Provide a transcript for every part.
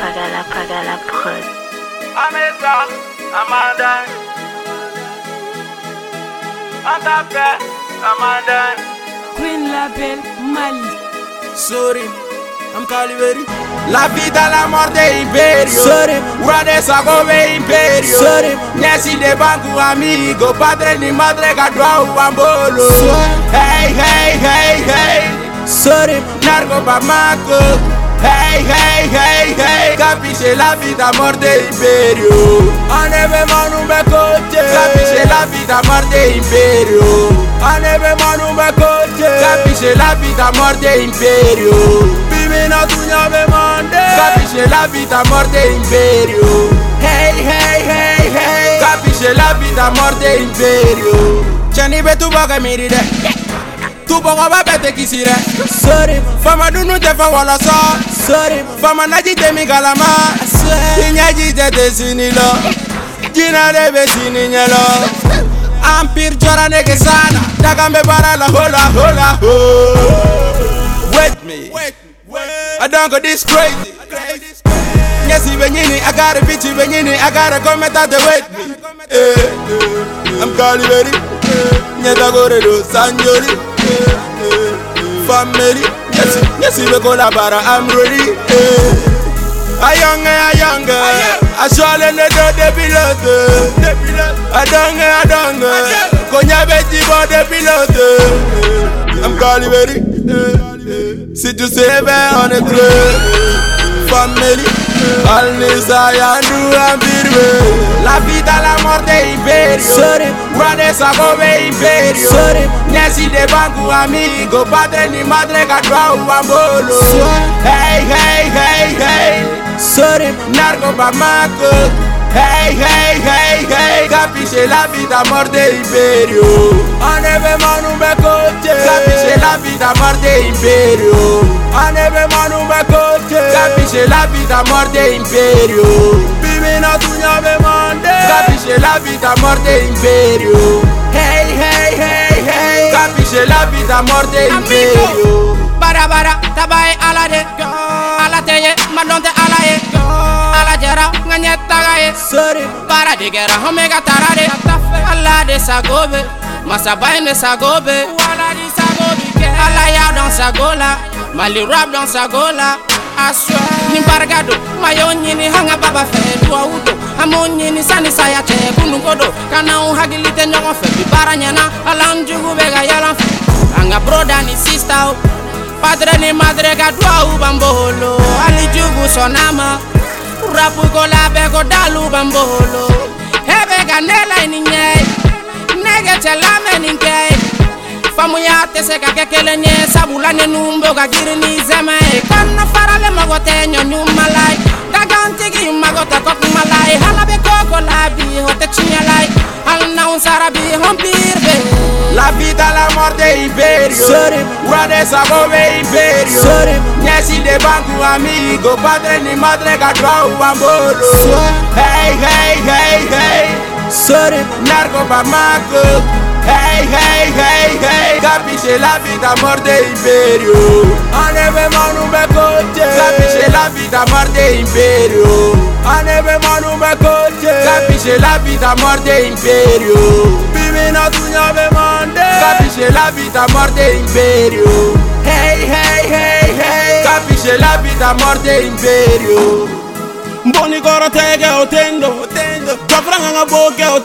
Pagala, Pagala Prod. Amesa, Amanda. Antape, Amanda. Green Label Mali. Sorry, I'm Caliveri. La vita, la morte, imperio. Sorry. Urade sagove imperio. Sorry. Nesi de banco amigo. Padre ni madre gadwa uambolo. Sorry. Hey, hey, hey, hey. Sorry, Narco Bamako. Hey, hey, hey, hey. Capisce la vita, morte, imperio. Aneve manu me coche. Capisce la vita, morte, imperio. Aneve manu me coche. Capisce la vita, morte, imperio. Vivi na tunya me mande. Capisce la vita, morte, imperio. Hey, hey, hey, hey. Capisce la vita, morte, imperio. Chani be tu boga mi ride. bongo ba bete kisi dɛ fama dunu tɛ fɛn wɔlɔsɔ fama na jite mi galama. I ɲɛji jite te sini de sini sana dagan bɛ la hola hola ho. Wait me. I don't go this crazy. Nyesi bɛ ɲini a ka repeat bɛ ɲini a wait me. Eh, eh, I'm Caliberi nyeta gore do Sanjoli Eh, Family. Nyesi, nyesi be kolabara, I'm ready. Ayonge, ayonge, asole ne do de pilote. Adonge, adonge, konya beti bo de pilote. I'm calling Caliveri. Si tu sais ben on est très family. Alnisa yandu ambirbe. La vita, la morte, imperio. Guarde sagove imperio. Sorry. Nesi de banco amigo, padre ni madre gadwa uambolo. Hey, hey, hey, hey. sorry, Narco Bamako. Hey, hey, hey, hey. Capisce la vita, morte, imperio. Aneve manu me la morte, imperio. Aneve manu me coche. Capisce la vita, morte, imperio. Vivi na tunya me mande. Capisce la vita, morte, imperio. Hey, hey, hey, hey. Capisce la vita, morte, imperio. bara bara tabaye ala de ala teye mandonte ala ye ala jara nga ɲɛtaga ye sorry, bara de kɛra homega tara de ala de sago be masaba ye ne sago be ala sa gola mali rap dans sa gola. Aswa ni bargado mayo nyini hanga baba fe duwa wudo amo nyini sani saya te kunugodo kana u hagilite ɲɔgɔn fe bi baara ala n jugu bɛ yala yalan fɛ an broda ni sista o padre ni madre ga dua u bambolo. Ali jugu sonama ma rapu ko labɛn dalu bambolo. Hebe ga bɛ ka ne laɲini ɲɛ ye famuya tɛ se ka kɛ kelen ye sabula ne nun bɛ ka girin ni zɛmɛ ye kɔnɔ faralen mago tɛ ɲɔɲumala ye dagantigi mago tɛ kɔkumala ye hala bɛ koko la bi o tɛ tiɲɛ la ye hali n'anw sara bi hɔn piri bɛ La vita, la morte, imperio. Sorry. Guarde sagove imperio. Sorry. Nyesi de banco amigo, padre ni madre gadwa uambolo. Sorry. Hey, hey, hey, hey. sorry, Narco Bamako. Hey, hey, hey, hey. Capisce la vita, morte, imperio. Aneve manu me coche. Capisce la vita, morte, imperio. Aneve manu me coche. Capisce la vita, morte, imperio. Vivi na tunya me mande. Capisce la vita, morte, imperio. Hey, hey, hey, hey. Capisce la vita, morte, imperio. mboni kɔrɔ tɛgɛ o tendo, jɔfranga nga boke o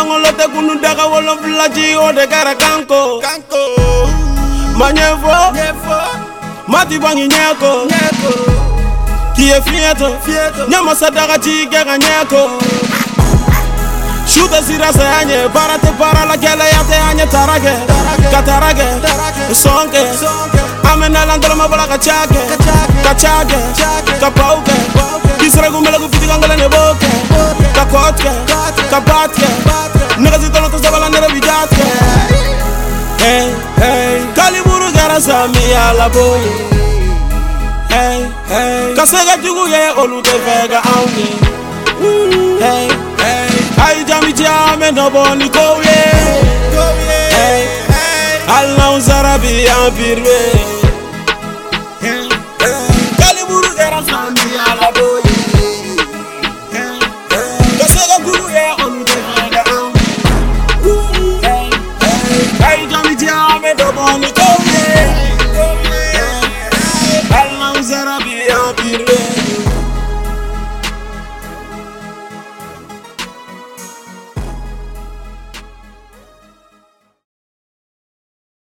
nangolo te kunu daga wolo flaji o de kara kanko. Kanko. Manyefo. Nyefo mati bangi nyako. Nyako. Kiye fieto. Fieto. Nyama sadaka ti gaga nyako. Shuta sirasa anye barate para la kele yate anye tarage. Katarage. Sonke amena ma mabala kachake. Kachake. Kapauke. Kisra gumela kupitika ngala neboke sami alabo ye. Hey, hey, ka se ka jugu ye olu tɛ fɛ ka anw ye. Hey, hey, a ye jami ci an bɛ nɔ bɔ ni kow ye. Hali n'anw sara bi an piribe.